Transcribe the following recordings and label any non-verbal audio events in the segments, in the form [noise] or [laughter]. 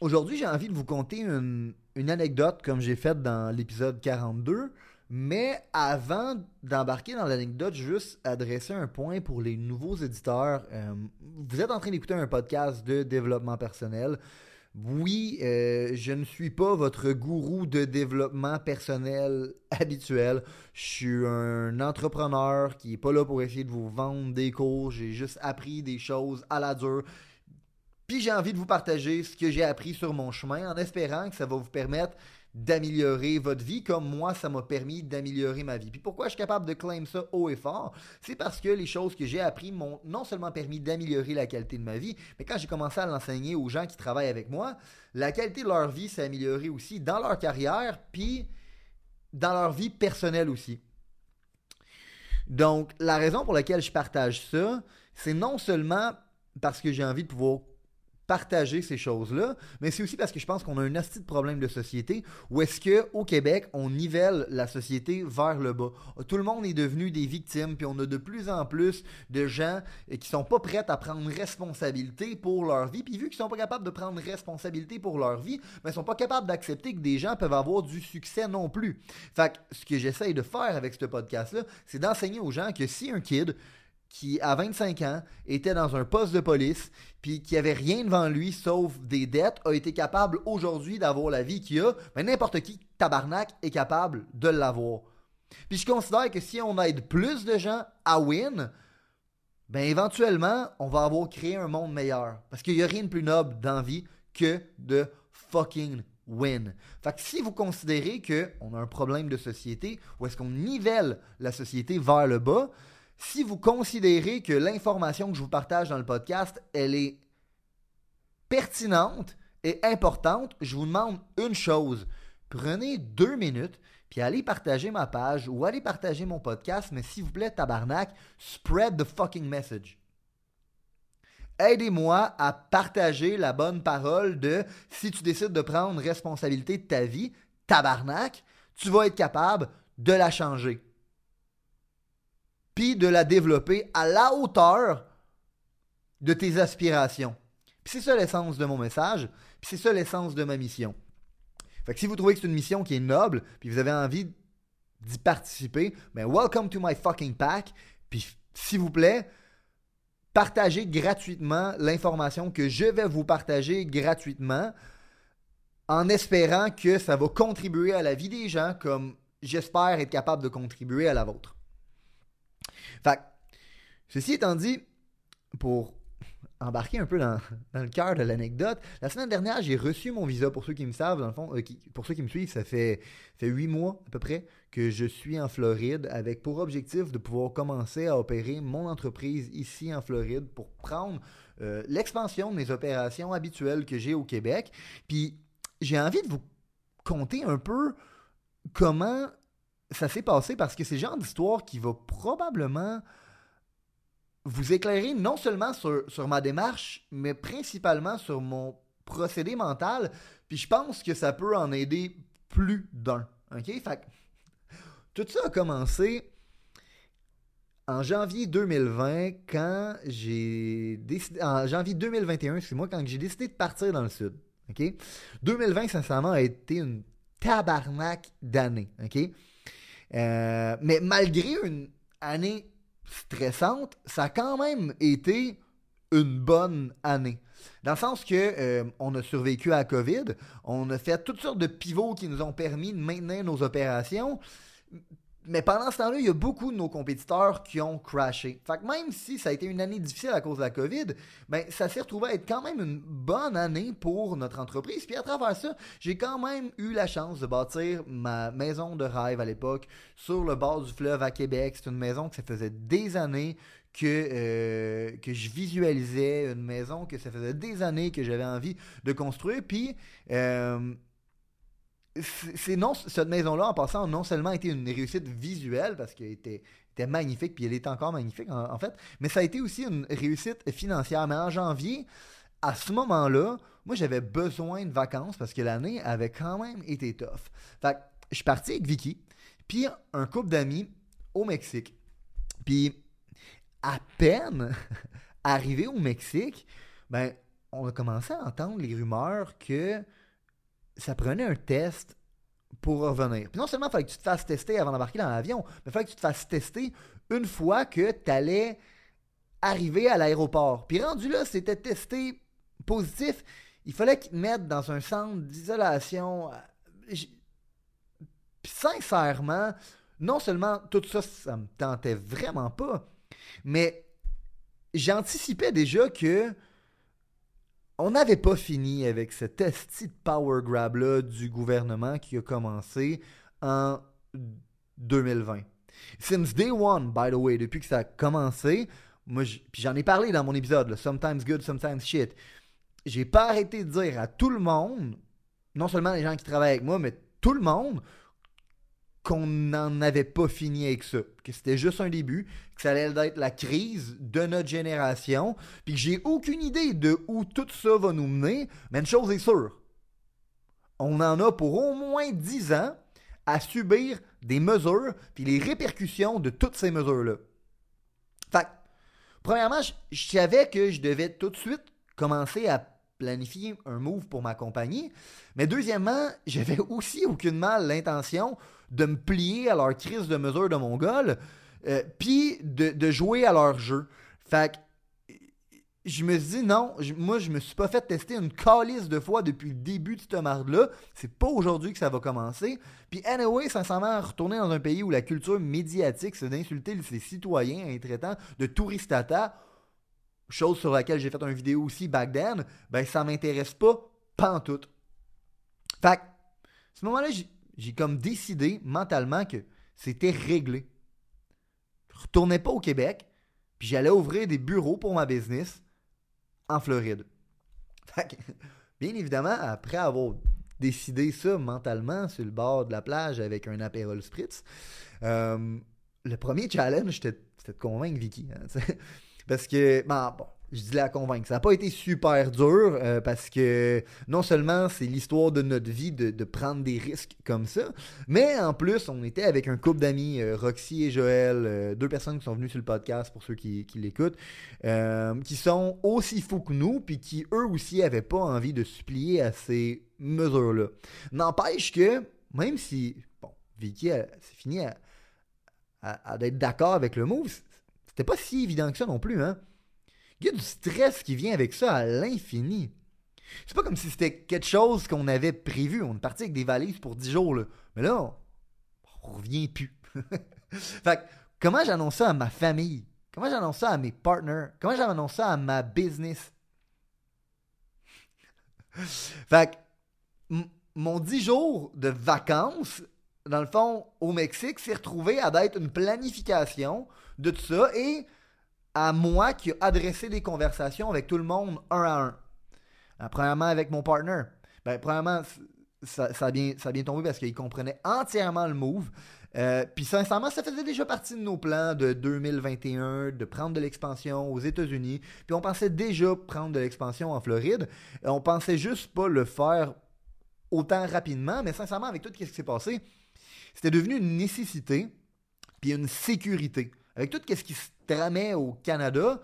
Aujourd'hui, j'ai envie de vous conter une, anecdote comme j'ai fait dans l'épisode 42. Mais avant d'embarquer dans l'anecdote, juste adresser un point pour les nouveaux éditeurs. Euh, vous êtes en train d'écouter un podcast de développement personnel. Oui, euh, je ne suis pas votre gourou de développement personnel [laughs] habituel. Je suis un entrepreneur qui n'est pas là pour essayer de vous vendre des cours. J'ai juste appris des choses à la dure. Puis j'ai envie de vous partager ce que j'ai appris sur mon chemin en espérant que ça va vous permettre d'améliorer votre vie comme moi, ça m'a permis d'améliorer ma vie. Puis pourquoi je suis capable de claim ça haut et fort? C'est parce que les choses que j'ai appris m'ont non seulement permis d'améliorer la qualité de ma vie, mais quand j'ai commencé à l'enseigner aux gens qui travaillent avec moi, la qualité de leur vie s'est améliorée aussi dans leur carrière, puis dans leur vie personnelle aussi. Donc, la raison pour laquelle je partage ça, c'est non seulement parce que j'ai envie de pouvoir partager ces choses-là, mais c'est aussi parce que je pense qu'on a un asti de problème de société où est-ce que au Québec, on nivelle la société vers le bas. Tout le monde est devenu des victimes, puis on a de plus en plus de gens qui sont pas prêts à prendre responsabilité pour leur vie, puis vu qu'ils sont pas capables de prendre responsabilité pour leur vie, mais ils sont pas capables d'accepter que des gens peuvent avoir du succès non plus. Fait que ce que j'essaye de faire avec ce podcast-là, c'est d'enseigner aux gens que si un kid qui, à 25 ans, était dans un poste de police, puis qui avait rien devant lui sauf des dettes, a été capable aujourd'hui d'avoir la vie qu'il a, mais n'importe qui, tabarnak, est capable de l'avoir. Puis je considère que si on aide plus de gens à win, ben éventuellement, on va avoir créé un monde meilleur. Parce qu'il n'y a rien de plus noble dans vie que de fucking win. Fait que si vous considérez qu'on a un problème de société, ou est-ce qu'on nivelle la société vers le bas, si vous considérez que l'information que je vous partage dans le podcast, elle est pertinente et importante, je vous demande une chose. Prenez deux minutes, puis allez partager ma page ou allez partager mon podcast, mais s'il vous plaît, tabarnak, spread the fucking message. Aidez-moi à partager la bonne parole de si tu décides de prendre responsabilité de ta vie, tabarnak, tu vas être capable de la changer puis de la développer à la hauteur de tes aspirations. Puis c'est ça l'essence de mon message, puis c'est ça l'essence de ma mission. Fait que si vous trouvez que c'est une mission qui est noble, puis vous avez envie d'y participer, ben welcome to my fucking pack, puis s'il vous plaît, partagez gratuitement l'information que je vais vous partager gratuitement en espérant que ça va contribuer à la vie des gens comme j'espère être capable de contribuer à la vôtre. Fait ceci étant dit, pour embarquer un peu dans, le cœur de l'anecdote, la semaine dernière, j'ai reçu mon visa. Pour ceux qui me savent, dans le fond, euh, pour ceux qui me suivent, ça fait, 8 mois à peu près que je suis en Floride avec pour objectif de pouvoir commencer à opérer mon entreprise ici en Floride pour prendre euh, l'expansion de mes opérations habituelles que j'ai au Québec. Puis j'ai envie de vous conter un peu comment ça s'est passé parce que c'est le genre d'histoire qui va probablement vous éclairer non seulement sur, ma démarche, mais principalement sur mon procédé mental. Puis je pense que ça peut en aider plus d'un. OK? Fait tout ça a commencé en janvier 2020 quand j'ai décidé. En janvier 2021, c'est moi, quand j'ai décidé de partir dans le sud. OK? 2020, sincèrement, a été une tabarnak d'année. OK? Euh, mais malgré une année stressante, ça a quand même été une bonne année. Dans le sens que euh, on a survécu à COVID, on a fait toutes sortes de pivots qui nous ont permis de maintenir nos opérations. Mais pendant ce temps-là, il y a beaucoup de nos compétiteurs qui ont crashé. Fait que même si ça a été une année difficile à cause de la COVID, ben, ça s'est retrouvé à être quand même une bonne année pour notre entreprise. Puis à travers ça, j'ai quand même eu la chance de bâtir ma maison de rêve à l'époque sur le bord du fleuve à Québec. C'est une maison que ça faisait des années que, euh, que je visualisais une maison que ça faisait des années que j'avais envie de construire. Puis, euh, c'est non, cette maison-là, en passant, non seulement été une réussite visuelle, parce qu'elle était, était, magnifique, puis elle est encore magnifique, en, fait, mais ça a été aussi une réussite financière. Mais en janvier, à ce moment-là, moi, j'avais besoin de vacances parce que l'année avait quand même été tough. Fait que je suis parti avec Vicky, puis un couple d'amis au Mexique. Puis, à peine [laughs] arrivé au Mexique, ben, on a commencé à entendre les rumeurs que ça prenait un test pour revenir. Puis non seulement il fallait que tu te fasses tester avant d'embarquer dans l'avion, mais il fallait que tu te fasses tester une fois que tu allais arriver à l'aéroport. Puis rendu là, c'était testé positif. Il fallait qu'ils te mettent dans un centre d'isolation. Puis sincèrement, non seulement tout ça, ça me tentait vraiment pas, mais j'anticipais déjà que on n'avait pas fini avec cette esti de power grab-là du gouvernement qui a commencé en 2020. Since day one, by the way, depuis que ça a commencé, moi, j'en ai parlé dans mon épisode, Sometimes Good, Sometimes Shit. J'ai pas arrêté de dire à tout le monde, non seulement les gens qui travaillent avec moi, mais tout le monde, qu'on n'en avait pas fini avec ça, que c'était juste un début, que ça allait être la crise de notre génération, puis que j'ai aucune idée de où tout ça va nous mener, mais une chose est sûre, on en a pour au moins 10 ans à subir des mesures, puis les répercussions de toutes ces mesures-là. Fait premièrement, je savais que je devais tout de suite commencer à planifier un move pour ma compagnie. Mais deuxièmement, j'avais aussi aucunement l'intention de me plier à leur crise de mesure de mon goal, euh, puis de, jouer à leur jeu. Fait que je me dit non, moi je me suis pas fait tester une calice de fois depuis le début de cette marde-là. C'est pas aujourd'hui que ça va commencer. Puis anyway, sincèrement, retourner dans un pays où la culture médiatique, c'est d'insulter ses citoyens en traitant de touristata, chose sur laquelle j'ai fait une vidéo aussi back then, ben ça m'intéresse pas pantoute. Fait que, à ce moment-là, j'ai comme décidé mentalement que c'était réglé. Je retournais pas au Québec, puis j'allais ouvrir des bureaux pour ma business en Floride. [laughs] bien évidemment, après avoir décidé ça mentalement sur le bord de la plage avec un apérol spritz, euh, le premier challenge, c'était de convaincre Vicky. Hein, [laughs] parce que, ben, bon, je dis la convaincre. Ça n'a pas été super dur euh, parce que non seulement c'est l'histoire de notre vie de, prendre des risques comme ça, mais en plus, on était avec un couple d'amis, euh, Roxy et Joël, euh, deux personnes qui sont venues sur le podcast pour ceux qui, l'écoutent, qui sont aussi fous que nous, puis qui eux aussi n'avaient pas envie de se plier à ces mesures-là. N'empêche que, même si, bon, Vicky, c'est fini à, à, d'être d'accord avec le move, c'était pas si évident que ça non plus, hein. Il y a du stress qui vient avec ça à l'infini. C'est pas comme si c'était quelque chose qu'on avait prévu. On est parti avec des valises pour 10 jours. Mais là, on, revient plus. [laughs] fait comment j'annonce ça à ma famille? Comment j'annonce ça à mes partners? Comment j'annonce ça à ma business? [laughs] fait mon 10 jours de vacances, dans le fond, au Mexique, s'est retrouvé à être une planification de tout ça et à moi qui a adressé des conversations avec tout le monde un à un. Euh, premièrement, avec mon partner. Ben, premièrement, ça, a bien, ça bien tombé parce qu'il comprenait entièrement le move. Euh, puis sincèrement, ça faisait déjà partie de nos plans de 2021 de prendre de l'expansion aux États-Unis. Puis on pensait déjà prendre de l'expansion en Floride. Euh, on pensait juste pas le faire autant rapidement, mais sincèrement, avec tout ce qui s'est passé, c'était devenu une nécessité puis une sécurité. Avec tout ce qui se tramait au Canada,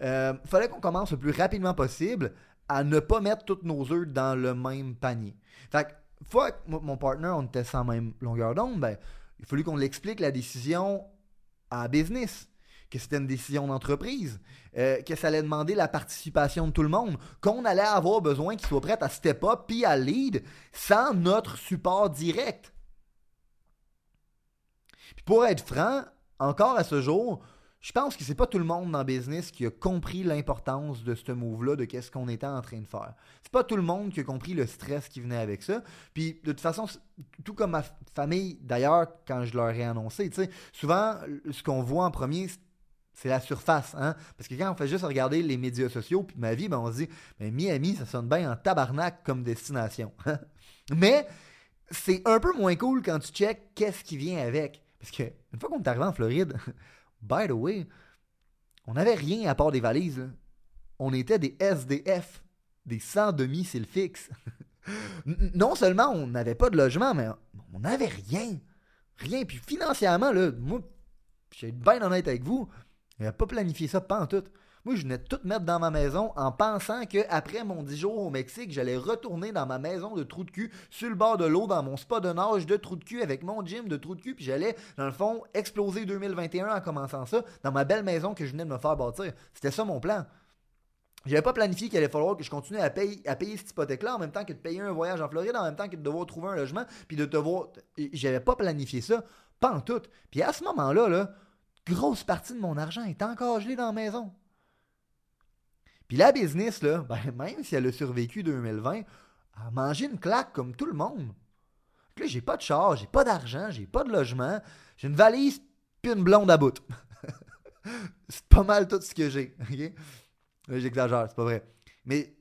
il euh, fallait qu'on commence le plus rapidement possible à ne pas mettre tous nos œufs dans le même panier. Fait que, fois que mon partner, on était sans même longueur d'onde, ben, il fallu qu'on l'explique la décision à business que c'était une décision d'entreprise, euh, que ça allait demander la participation de tout le monde, qu'on allait avoir besoin qu'ils soient prêts à step up puis à lead sans notre support direct. Puis pour être franc, encore à ce jour, je pense que c'est pas tout le monde dans le business qui a compris l'importance de ce move-là, de qu'est-ce qu'on était en train de faire. C'est pas tout le monde qui a compris le stress qui venait avec ça. Puis de toute façon, tout comme ma famille, d'ailleurs, quand je leur ai annoncé, souvent, ce qu'on voit en premier, C'est la surface, hein? Parce que quand on fait juste regarder les médias sociaux puis ma vie, ben on se dit, Miami, ça sonne bien en tabarnak comme destination. mais c'est un peu moins cool quand tu check qu'est-ce qui vient avec. Parce que une fois qu'on est arrivé en Floride, [laughs] by the way, on n'avait rien à part des valises. On était des SDF, des sans domicile fixe. [laughs] non seulement on n'avait pas de logement, mais on n'avait rien. Rien. Puis financièrement, là, moi, je suis bien honnête avec vous, n'a pas planifié ça, pas en tout. Moi, je venais tout mettre dans ma maison en pensant qu'après mon 10 jours au Mexique, j'allais retourner dans ma maison de trou de cul, sur le bord de l'eau, dans mon spa de nage de trou de cul, avec mon gym de trou de cul, puis j'allais, dans le fond, exploser 2021 en commençant ça, dans ma belle maison que je venais de me faire bâtir. C'était ça mon plan. J'avais pas planifié qu'il allait falloir que je continue à payer, à cette hypothèque-là en même temps que de payer un voyage en Floride, en même temps que de devoir trouver un logement, puis de devoir. J'avais pas planifié ça, pas en tout. Puis à ce moment-là, là, grosse partie de mon argent est encore gelé dans la maison. Puis la business, là, [laughs] ben, même si elle a survécu 2020, a mangé une claque comme tout le monde. Là, j'ai pas de char, j'ai pas d'argent, j'ai pas de logement, j'ai une valise puis une blonde à bout. [laughs] c'est pas mal tout ce que j'ai. [laughs] J'exagère, c'est pas vrai. Mais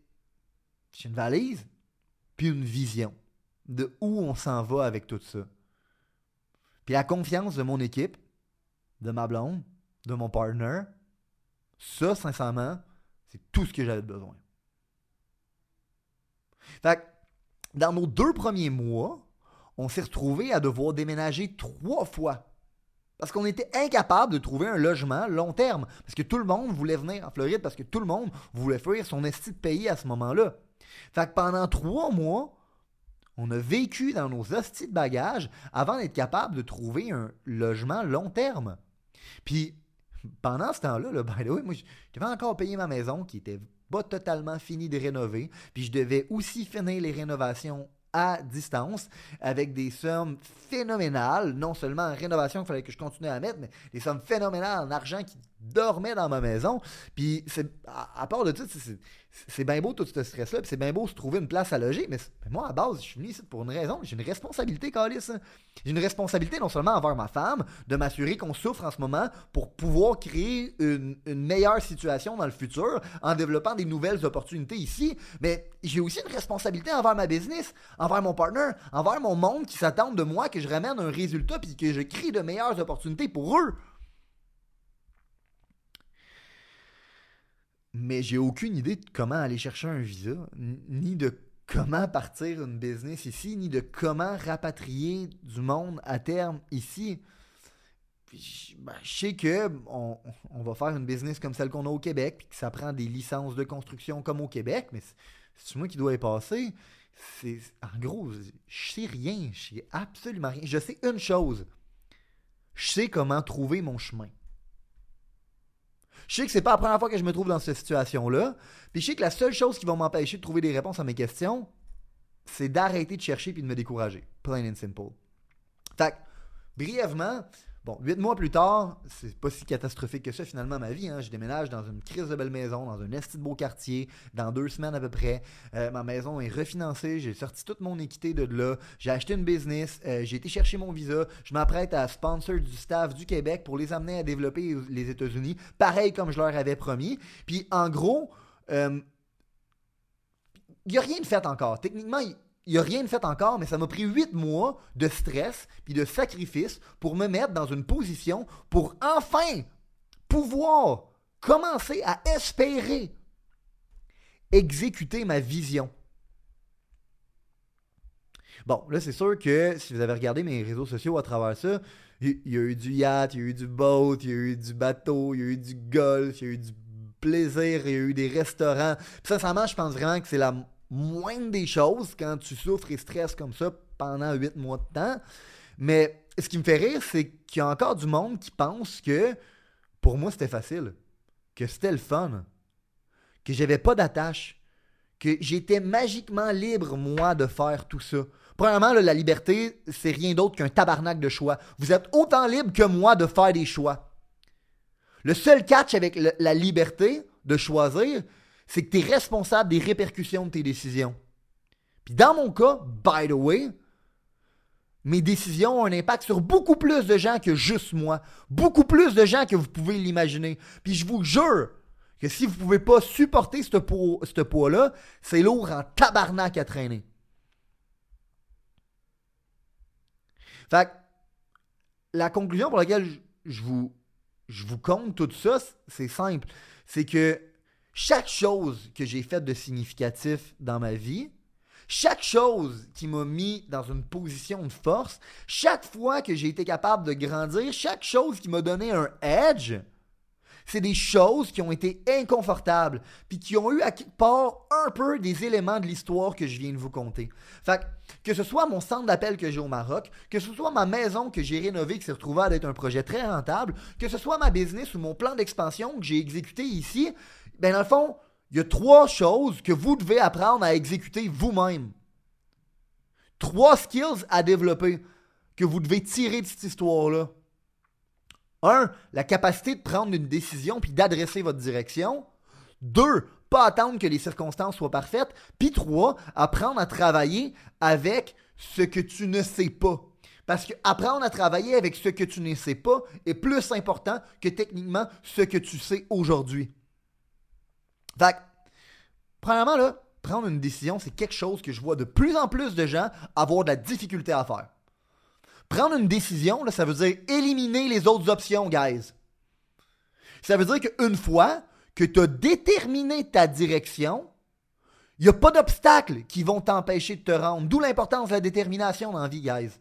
j'ai une valise puis une vision de où on s'en va avec tout ça. Puis la confiance de mon équipe, de ma blonde, de mon partner, ça, sincèrement, c'est tout ce que j'avais besoin. Fait dans nos deux premiers mois, on s'est retrouvé à devoir déménager trois fois. Parce qu'on était incapable de trouver un logement long terme. Parce que tout le monde voulait venir en Floride, parce que tout le monde voulait fuir son esti de pays à ce moment-là. Fait que pendant trois mois, on a vécu dans nos hosties de bagages avant d'être capable de trouver un logement long terme. Puis pendant ce temps-là, là, by the way, moi, je devais encore payer ma maison qui était pas totalement finie de rénover. Puis je devais aussi finir les rénovations à distance avec des sommes phénoménales, non seulement en rénovation qu'il fallait que je continue à mettre, mais des sommes phénoménales en argent qui dormait dans ma maison. Puis c'est, à, part de tout, c'est, bien beau tout ce stress-là, puis c'est bien beau se trouver une place à loger, mais, moi, à base, je suis venu ici pour une raison. J'ai une responsabilité, Calis. J'ai une responsabilité non seulement envers ma femme, de m'assurer qu'on souffre en ce moment pour pouvoir créer une, meilleure situation dans le futur en développant des nouvelles opportunités ici, mais j'ai aussi une responsabilité envers ma business, envers mon partner, envers mon monde qui s'attend de moi que je ramène un résultat puis que je crée de meilleures opportunités pour eux. Mais j'ai aucune idée de comment aller chercher un visa, ni de comment partir une business ici, ni de comment rapatrier du monde à terme ici. Ben, je sais que on, va faire une business comme celle qu'on a au Québec, puis que ça prend des licences de construction comme au Québec, mais c'est moi qui dois y passer. C'est en gros, je sais rien, je sais absolument rien. Je sais une chose. Je sais comment trouver mon chemin. Je sais que c'est pas la première fois que je me trouve dans cette situation-là. Puis je sais que la seule chose qui va m'empêcher de trouver des réponses à mes questions, c'est d'arrêter de chercher puis de me décourager. Plain and simple. Fait brièvement, Bon, huit mois plus tard, c'est pas si catastrophique que ça finalement ma vie. Hein. Je déménage dans une crise de belle maison, dans un esti de beau quartier, dans deux semaines à peu près. Euh, ma maison est refinancée, j'ai sorti toute mon équité de là. J'ai acheté une business, euh, j'ai été chercher mon visa. Je m'apprête à sponsor du staff du Québec pour les amener à développer les États-Unis, pareil comme je leur avais promis. Puis en gros, il euh, n'y a rien de fait encore. Techniquement, il n'y a rien de fait encore, mais ça m'a pris huit mois de stress puis de sacrifice pour me mettre dans une position pour enfin pouvoir commencer à espérer exécuter ma vision. Bon, là, c'est sûr que si vous avez regardé mes réseaux sociaux à travers ça, il y, a eu du yacht, il y a eu du boat, il y a eu du bateau, il y a eu du golf, il y a eu du plaisir, il y a eu des restaurants. Sincèrement, je pense vraiment que c'est la moindre des choses quand tu souffres et stresses comme ça pendant huit mois de temps. Mais ce qui me fait rire, c'est qu'il y a encore du monde qui pense que pour moi c'était facile, que c'était le fun, que j'avais pas d'attache, que j'étais magiquement libre, moi, de faire tout ça. Premièrement, la liberté, c'est rien d'autre qu'un tabarnak de choix. Vous êtes autant libre que moi de faire des choix. Le seul catch avec la liberté de choisir, c'est que tu es responsable des répercussions de tes décisions. Puis dans mon cas, by the way, mes décisions ont un impact sur beaucoup plus de gens que juste moi. Beaucoup plus de gens que vous pouvez l'imaginer. Puis je vous jure que si vous ne pouvez pas supporter ce poids, poids-là, c'est lourd en tabarnak à traîner. Fait la conclusion pour laquelle je, vous, je vous compte tout ça, c'est simple. C'est que chaque chose que j'ai faite de significatif dans ma vie, chaque chose qui m'a mis dans une position de force, chaque fois que j'ai été capable de grandir, chaque chose qui m'a donné un edge, c'est des choses qui ont été inconfortables, puis qui ont eu à part un peu des éléments de l'histoire que je viens de vous conter. Fait que, que ce soit mon centre d'appel que j'ai au Maroc, que ce soit ma maison que j'ai rénovée qui s'est retrouvée à être un projet très rentable, que ce soit ma business ou mon plan d'expansion que j'ai exécuté ici, ben dans le fond, il y a trois choses que vous devez apprendre à exécuter vous-même. Trois skills à développer que vous devez tirer de cette histoire-là. Un, la capacité de prendre une décision puis d'adresser votre direction. Deux, pas attendre que les circonstances soient parfaites. Puis trois, apprendre à travailler avec ce que tu ne sais pas. Parce que apprendre à travailler avec ce que tu ne sais pas est plus important que techniquement ce que tu sais aujourd'hui. Fait premièrement, là, prendre une décision, c'est quelque chose que je vois de plus en plus de gens avoir de la difficulté à faire. Prendre une décision, là, ça veut dire éliminer les autres options, guys. Ça veut dire qu'une fois que tu as déterminé ta direction, il n'y a pas d'obstacles qui vont t'empêcher de te rendre. D'où l'importance de la détermination dans la vie, guys.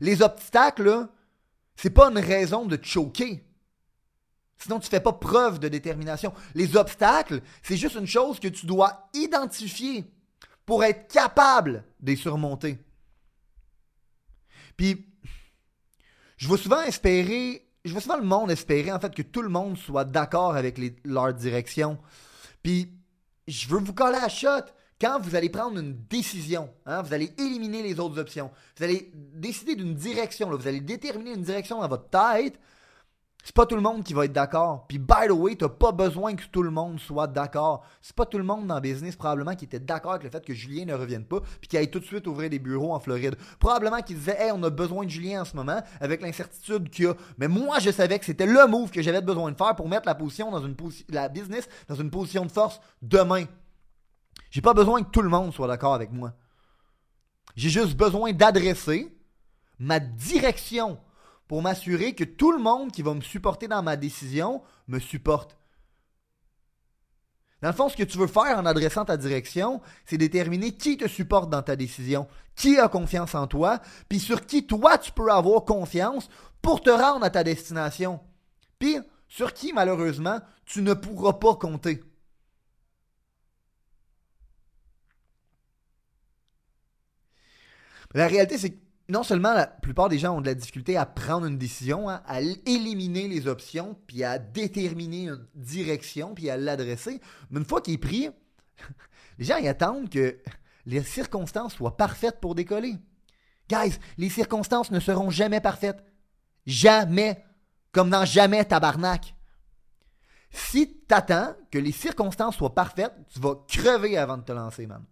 Les obstacles, c'est pas une raison de te choquer. Sinon, tu ne fais pas preuve de détermination. Les obstacles, c'est juste une chose que tu dois identifier pour être capable de les surmonter. Puis, je vois souvent espérer, je vois souvent le monde espérer en fait que tout le monde soit d'accord avec leur direction. Puis, je veux vous coller à la shot. Quand vous allez prendre une décision, hein, vous allez éliminer les autres options, vous allez décider d'une direction, vous allez déterminer une direction dans votre tête, c'est pas tout le monde qui va être d'accord. Puis, by the way, t'as pas besoin que tout le monde soit d'accord. C'est pas tout le monde dans le business, probablement, qui était d'accord avec le fait que Julien ne revienne pas, puis qui aille tout de suite ouvrir des bureaux en Floride. Probablement qu'il disait, hey, on a besoin de Julien en ce moment, avec l'incertitude qu'il y a. Mais moi, je savais que c'était le move que j'avais besoin de faire pour mettre la position dans une la business dans une position de force demain. J'ai pas besoin que tout le monde soit d'accord avec moi. J'ai juste besoin d'adresser ma direction pour m'assurer que tout le monde qui va me supporter dans ma décision me supporte. Dans le fond, ce que tu veux faire en adressant ta direction, c'est déterminer qui te supporte dans ta décision, qui a confiance en toi, puis sur qui toi tu peux avoir confiance pour te rendre à ta destination. Puis sur qui malheureusement tu ne pourras pas compter. La réalité, c'est que non seulement la plupart des gens ont de la difficulté à prendre une décision, hein, à éliminer les options, puis à déterminer une direction, puis à l'adresser, mais une fois qu'il est pris, [laughs] les gens attendent que les circonstances soient parfaites pour décoller. Guys, les circonstances ne seront jamais parfaites. Jamais. Comme dans jamais tabarnak. Si tu attends que les circonstances soient parfaites, tu vas crever avant de te lancer, man.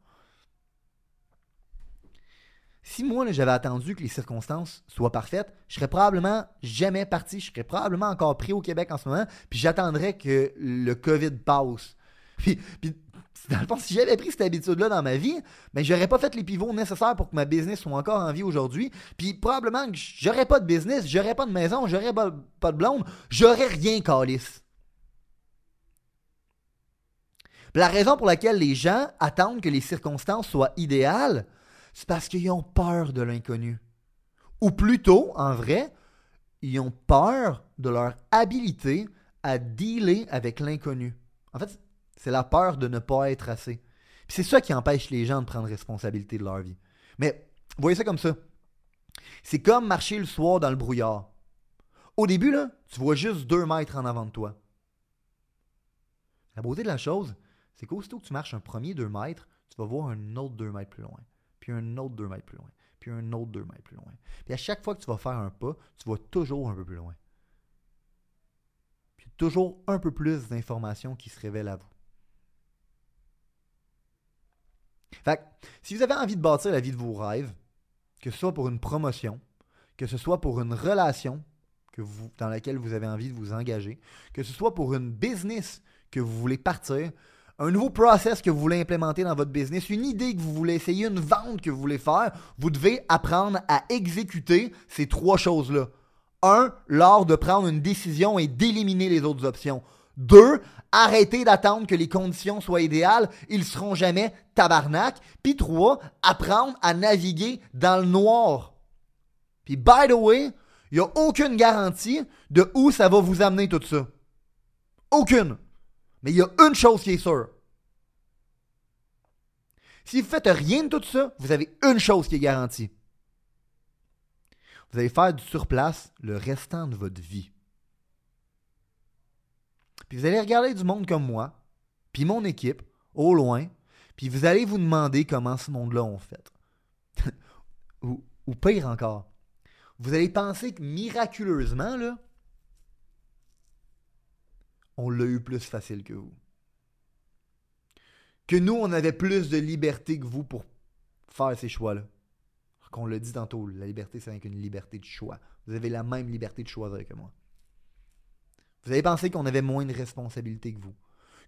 Si moi, j'avais attendu que les circonstances soient parfaites, je serais probablement jamais parti. Je serais probablement encore pris au Québec en ce moment. Puis j'attendrais que le COVID passe. [laughs] Puis, dans le fond, si j'avais pris cette habitude-là dans ma vie, ben, j'aurais pas fait les pivots nécessaires pour que ma business soit encore en vie aujourd'hui. Puis probablement que j'aurais pas de business, j'aurais pas de maison, j'aurais pas, de blonde, j'aurais rien calice. La raison pour laquelle les gens attendent que les circonstances soient idéales, c'est parce qu'ils ont peur de l'inconnu. Ou plutôt, en vrai, ils ont peur de leur habilité à dealer avec l'inconnu. En fait, c'est la peur de ne pas être assez. C'est ça qui empêche les gens de prendre responsabilité de leur vie. Mais voyez ça comme ça. C'est comme marcher le soir dans le brouillard. Au début, tu vois juste deux mètres en avant de toi. La beauté de la chose, c'est qu'aussitôt que tu marches un premier deux mètres, tu vas voir un autre deux mètres plus loin puis un autre 2 mètres plus loin, puis un autre 2 mètres plus loin. Puis à chaque fois que tu vas faire un pas, tu vas toujours un peu plus loin. Puis toujours un peu plus d'informations qui se révèlent à vous. Fait que, si vous avez envie de bâtir la vie de vos rêves, que ce soit pour une promotion, que ce soit pour une relation que vous, dans laquelle vous avez envie de vous engager, que ce soit pour une business que vous voulez partir, un nouveau process que vous voulez implémenter dans votre business, une idée que vous voulez essayer, une vente que vous voulez faire, vous devez apprendre à exécuter ces trois choses-là. Un, l'art de prendre une décision et d'éliminer les autres options. Deux, arrêter d'attendre que les conditions soient idéales, ils seront jamais tabarnak. Puis trois, apprendre à naviguer dans le noir. Puis by the way, il n'y a aucune garantie de où ça va vous amener tout ça. Aucune. Mais il y a une chose qui est sûre. Si vous faites rien de tout ça, vous avez une chose qui est garantie. Vous allez faire du surplace le restant de votre vie. Puis vous allez regarder du monde comme moi, puis mon équipe, au loin, puis vous allez vous demander comment ce monde-là ont fait. [laughs] ou pire encore, vous allez penser que miraculeusement, là, on l'a eu plus facile que vous. Que nous, on avait plus de liberté que vous pour faire ces choix-là. Qu'on l'a dit tantôt, la liberté, c'est une liberté de choix. Vous avez la même liberté de choisir que moi. Vous avez pensé qu'on avait moins de responsabilités que vous.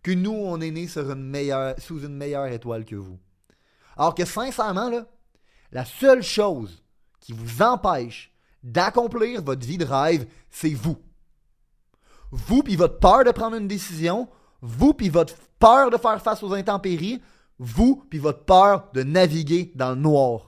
Que nous, on est nés sur une meilleure, sous une meilleure étoile que vous. Alors que sincèrement, là, la seule chose qui vous empêche d'accomplir votre vie de rêve, c'est vous. Vous puis votre peur de prendre une décision, vous puis votre peur de faire face aux intempéries, vous puis votre peur de naviguer dans le noir.